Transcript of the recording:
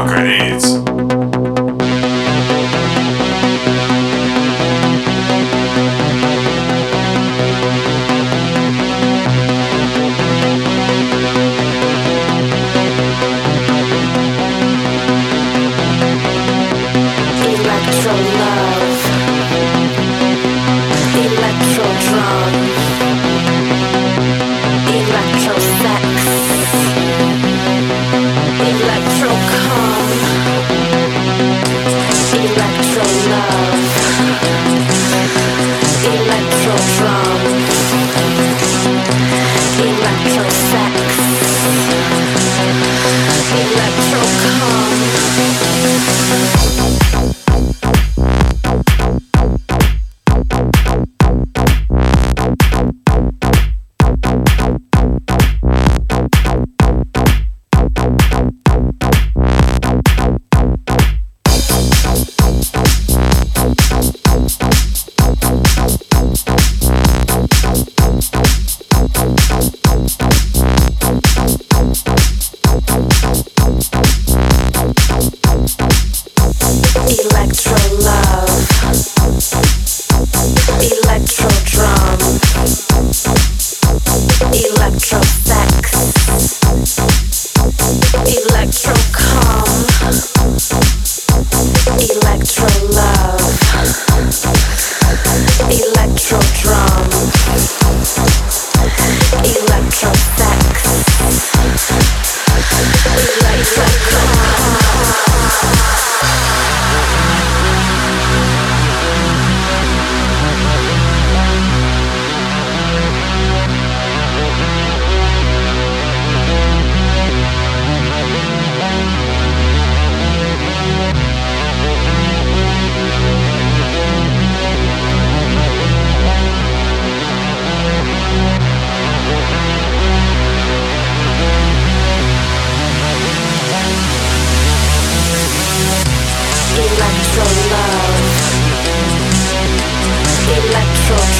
throw grenades. Electro drum, electro. club.